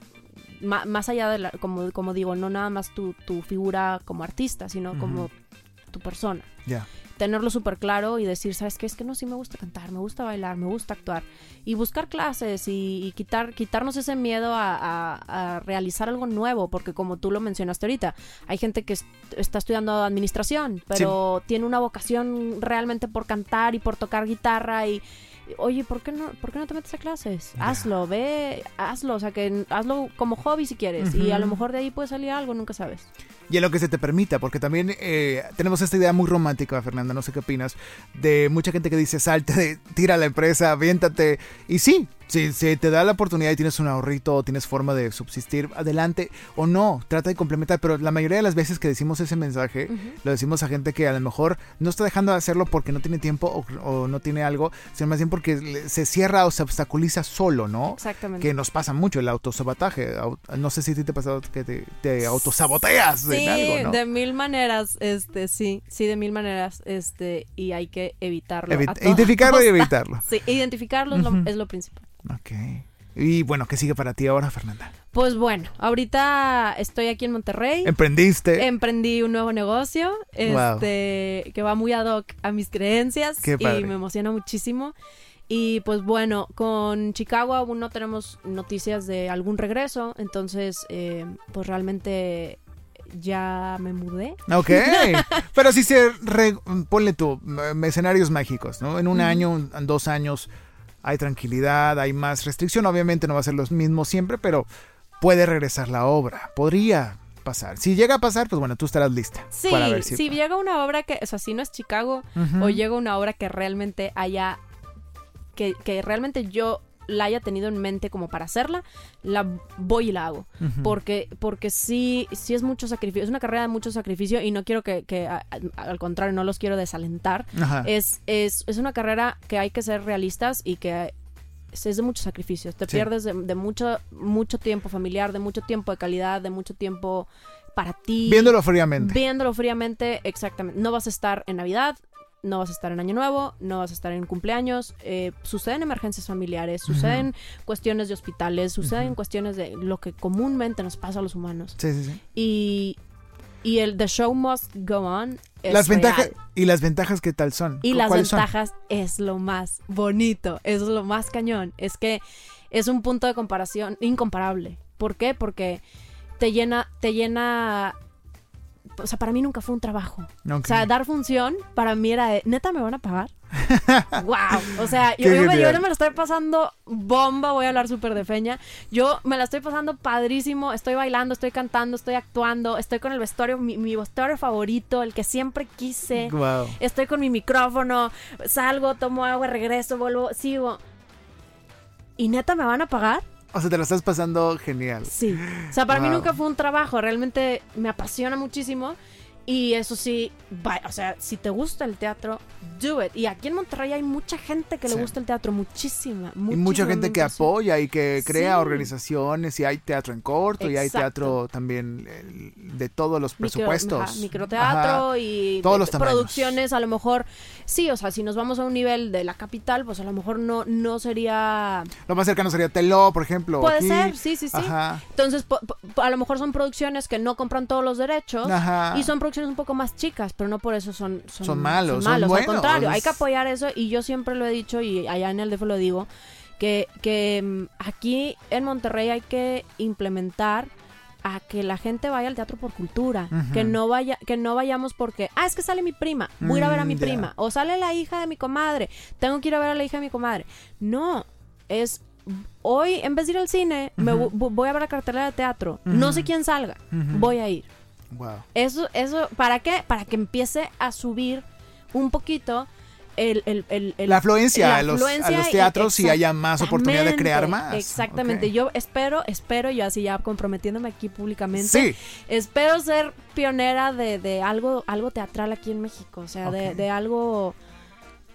ma- más allá de, la, como, como digo, no nada más tu, tu figura como artista, sino como tu persona. Ya. Tenerlo súper claro y decir, ¿sabes qué? Es que no, sí me gusta cantar, me gusta bailar, me gusta actuar. Y buscar clases y, y quitar, quitarnos ese miedo a, a- a realizar algo nuevo, porque como tú lo mencionaste ahorita, hay gente que est- está estudiando administración, pero tiene una vocación realmente por cantar y por tocar guitarra y... Oye, ¿por qué no, ¿por qué no te metes a clases? Hazlo, ve, hazlo, o sea, que hazlo como hobby si quieres. Y a lo mejor de ahí puede salir algo, nunca sabes. Y en lo que se te permita, porque también eh, tenemos esta idea muy romántica, Fernanda, no sé qué opinas, de mucha gente que dice, salte, tira la empresa, aviéntate. Y sí, si, si te da la oportunidad y tienes un ahorrito o tienes forma de subsistir, adelante. O no, trata de complementar. Pero la mayoría de las veces que decimos ese mensaje, lo decimos a gente que a lo mejor no está dejando de hacerlo porque no tiene tiempo o, o no tiene algo, sino más bien porque se cierra o se obstaculiza solo, ¿no? Exactamente. Que nos pasa mucho el autosabotaje. Au- No sé si a ti te ha pasado que te, te autosaboteas Sí, en algo, ¿no? de mil maneras, este, sí, sí, de mil maneras, este, y hay que evitarlo. Evit- identificarlo y *laughs* evitarlo. Sí, identificarlo es, lo, Ujú. es lo principal. Ok. Y bueno, ¿qué sigue para ti ahora, Fernanda? Pues bueno, ahorita estoy aquí en Monterrey. ¿Emprendiste? Emprendí un nuevo negocio, Wow. este, que va muy ad hoc a mis creencias Qué padre. y me emociona muchísimo. Y pues bueno, con Chicago aún no tenemos noticias de algún regreso, entonces eh, pues realmente ya me mudé. Ok. *laughs* Pero si se... re- ponle tú, m- escenarios mágicos, ¿no? En un año, en dos años, hay tranquilidad, hay más restricción. Obviamente no va a ser lo mismo siempre, pero puede regresar la obra. Podría pasar. Si llega a pasar, pues bueno, tú estarás lista. Sí, para ver si... si llega una obra que, o sea, si no es Chicago, o llega una obra que realmente haya, que, que realmente yo la haya tenido en mente como para hacerla, la voy y la hago. Porque, porque sí, sí es mucho sacrificio, es una carrera de mucho sacrificio y no quiero que, que, a- a- al contrario, no los quiero desalentar. Es, es, es una carrera que hay que ser realistas y que es de muchos sacrificios. Te Sí. pierdes de, de mucho, mucho tiempo familiar, de mucho tiempo de calidad, de mucho tiempo para ti. Viéndolo fríamente. Viéndolo fríamente, exactamente. No vas a estar en Navidad, no vas a estar en Año Nuevo, no vas a estar en cumpleaños. eh, suceden emergencias familiares, suceden cuestiones de hospitales, suceden cuestiones de lo que comúnmente nos pasa a los humanos. Sí, sí, sí. Y, y el The Show Must Go On es Las ventajas y las ventajas qué tal son? Y ¿Cu- las son? ventajas es lo más bonito, es lo más cañón. Es que es un punto de comparación incomparable. ¿Por qué? Porque te llena, te llena o sea, para mí nunca fue un trabajo. Ok. O sea, dar función para mí era de, neta, ¿me van a pagar? *laughs* wow. O sea, yo, yo me, yo me lo estoy pasando bomba, voy a hablar súper de feña. Yo me la estoy pasando padrísimo, estoy bailando, estoy cantando, estoy actuando, estoy con el vestuario, mi, mi vestuario favorito, el que siempre quise. Wow. Estoy con mi micrófono, salgo, tomo agua, regreso, vuelvo, sigo. ¿Y neta me van a pagar? O sea, te lo estás pasando genial. Sí. O sea, para mí Wow. nunca fue un trabajo, realmente me apasiona muchísimo. Y eso sí, va- o sea, si te gusta el teatro, do it. Y aquí en Monterrey hay mucha gente que Sí. le gusta el teatro, muchísima. Y mucha gente que sí. apoya y que crea Sí. organizaciones y hay teatro en corto y hay Exacto. teatro también de todos los Micro- presupuestos. ajá, microteatro Ajá. y Todos los producciones, a lo mejor, sí, o sea, si nos vamos a un nivel de la capital, pues a lo mejor no, no sería... Lo más cercano sería Teló, por ejemplo. Puede aquí. ser, sí, sí, sí. Ajá. Entonces, po- po- a lo mejor son producciones que no compran todos los derechos Ajá. y son producciones un poco más chicas, pero no por eso son, son, Son malos, son Al buenos. contrario, hay que apoyar eso y yo siempre lo he dicho y allá en el DF lo digo, que, que mm, aquí en Monterrey hay que implementar a que la gente vaya al teatro por cultura, que no vaya, que no vayamos porque, ah, es que sale mi prima, voy a ir a ver a mi Mm, prima, o sale la hija de mi comadre, tengo que ir a ver a la hija de mi comadre. No, es hoy en vez de ir al cine, me voy a ver la cartelera de teatro, no sé quién salga, voy a ir. Wow. Eso, eso, ¿para qué? Para que empiece a subir un poquito el, el- el- el- La afluencia, la a, los, a los teatros y haya más oportunidad de crear más. Exactamente. Yo espero, espero, yo así ya comprometiéndome aquí públicamente, Sí. espero ser pionera de, de algo, algo teatral aquí en México. O sea, de, de algo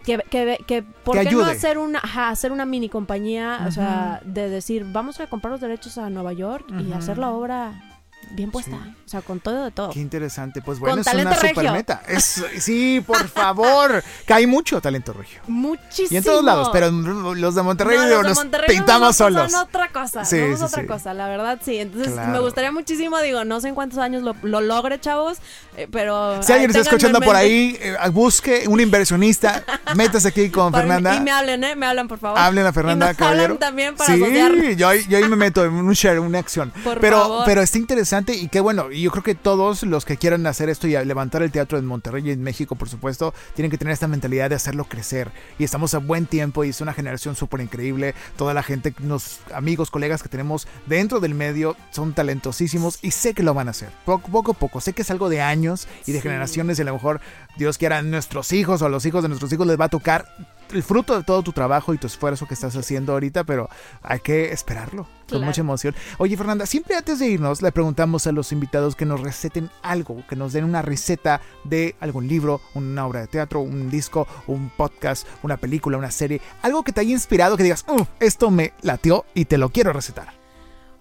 que, que, que ¿por Que qué no ayude. hacer una, ajá, hacer una mini compañía? O sea, de decir, vamos a comprar los derechos a Nueva York y hacer la obra bien puesta. Sí. O sea, con todo de todo. Qué interesante. Pues bueno, Con es una regio. super meta. Es, sí, por *laughs* favor. que hay mucho talento regio. Muchísimo. Y en todos lados, pero los de Monterrey No, los de nos pintamos solos. Son otra cosa, Sí, somos sí, otra cosa, la verdad sí. Entonces Claro. me gustaría muchísimo, digo, no sé en cuántos años lo, lo logre, chavos, eh, pero... Si alguien está escuchando por ahí, eh, busque un inversionista, *laughs* métase aquí con Fernanda. Y me hablen, ¿eh? Me hablan, por favor. Hablen a Fernanda y nos Caballero. hablan también para sí, yo, ahí- yo ahí me meto en un share, una acción. *laughs* Por pero, favor. pero está interesante y qué bueno. Y yo creo que todos los que quieran hacer esto y levantar el teatro en Monterrey y en México, por supuesto, tienen que tener esta mentalidad de hacerlo crecer. Y estamos a buen tiempo y es una generación súper increíble. Toda la gente, los amigos, colegas que tenemos dentro del medio son talentosísimos y sé que lo van a hacer. Poco, poco a poco. Sé que es algo de años y de Sí. generaciones y a lo mejor Dios quiera a nuestros hijos o a los hijos de nuestros hijos les va a tocar el fruto de todo tu trabajo y tu esfuerzo que estás haciendo ahorita, pero hay que esperarlo con Claro. mucha emoción. Oye, Fernanda, siempre antes de irnos le preguntamos a los invitados que nos receten algo, que nos den una receta de algún libro, una obra de teatro, un disco, un podcast, una película, una serie, algo que te haya inspirado, que digas, "Uh, esto me latió y te lo quiero recetar.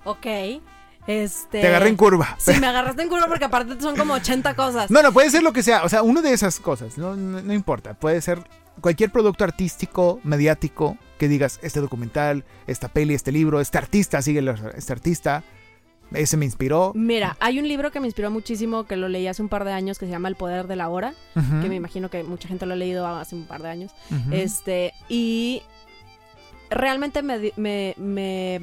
Ok. Este... Te agarré en curva. Sí, me agarraste en curva porque aparte son como 80 cosas. No, no, puede ser lo que sea. O sea, uno de esas cosas. No, no, no importa. Puede ser cualquier producto artístico, mediático, que digas, este documental, esta peli, este libro, este artista, sigue este artista. Ese me inspiró. Mira, hay un libro que me inspiró muchísimo, que lo leí hace un par de años, que se llama El Poder de la Hora, que me imagino que mucha gente lo ha leído hace un par de años. Este, y realmente me, me, me,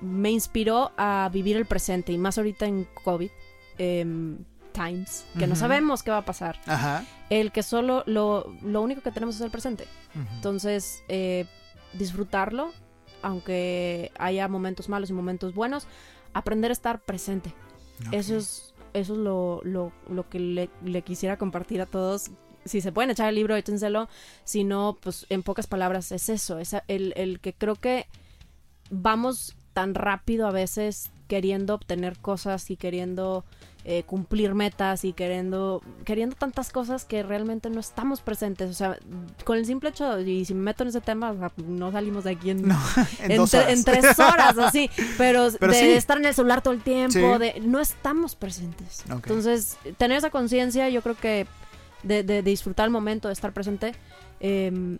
me inspiró a vivir el presente, y más ahorita en COVID em, times, que no sabemos qué va a pasar. Ajá. El que solo lo, lo único que tenemos es el presente. Entonces, eh, disfrutarlo, aunque haya momentos malos y momentos buenos, aprender a estar presente. Eso es, eso es lo, lo, lo que le, le quisiera compartir a todos. Si se pueden echar el libro, échenselo. Si no, pues en pocas palabras es eso. Es el, el que creo que vamos tan rápido a veces queriendo obtener cosas y queriendo eh, cumplir metas y queriendo queriendo tantas cosas que realmente no estamos presentes. O sea, con el simple hecho, y si me meto en ese tema, o sea, no salimos de aquí en, *laughs* No, en, en, dos tre- horas. en tres horas, así. Pero, *laughs* Pero de sí. estar en el celular todo el tiempo, Sí. de no estamos presentes. Entonces, tener esa conciencia, yo creo que de, de disfrutar el momento, de estar presente, eh,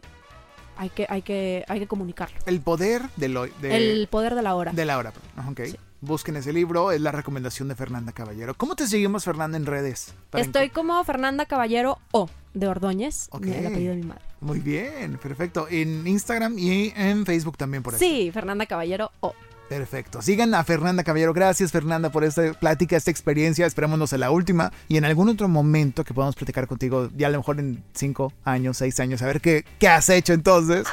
hay, que, hay, que, hay que comunicarlo. El poder de, lo, de, el poder de la hora. de la hora. Ok. Sí. Busquen ese libro, es la recomendación de Fernanda Caballero. ¿Cómo te seguimos, Fernanda, en redes? Estoy como Fernanda Caballero O de Ordóñez, Ok. el apellido de mi madre. Muy bien, perfecto. En Instagram y en Facebook también por ahí. Sí, Fernanda Caballero O. Perfecto. Sigan a Fernanda Caballero. Gracias, Fernanda, por esta plática, esta experiencia. Esperémonos en la última y en algún otro momento que podamos platicar contigo, ya a lo mejor en cinco años, seis años, a ver qué, qué has hecho entonces.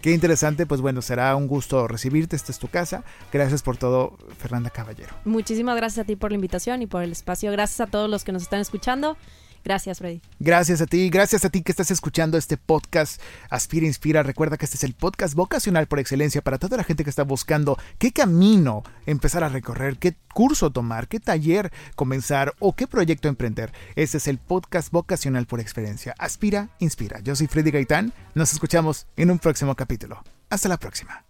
Qué interesante. Pues bueno, será un gusto recibirte. Esta es tu casa. Gracias por todo, Fernanda Caballero. Muchísimas gracias a ti por la invitación y por el espacio. Gracias a todos los que nos están escuchando. Gracias, Freddy. Gracias a ti, gracias a ti que estás escuchando este podcast Aspira Inspira. Recuerda que este es el podcast vocacional por excelencia para toda la gente que está buscando qué camino empezar a recorrer, qué curso tomar, qué taller comenzar o qué proyecto emprender. Este es el podcast vocacional por experiencia. Aspira Inspira. Yo soy Freddy Gaitán. Nos escuchamos en un próximo capítulo. Hasta la próxima.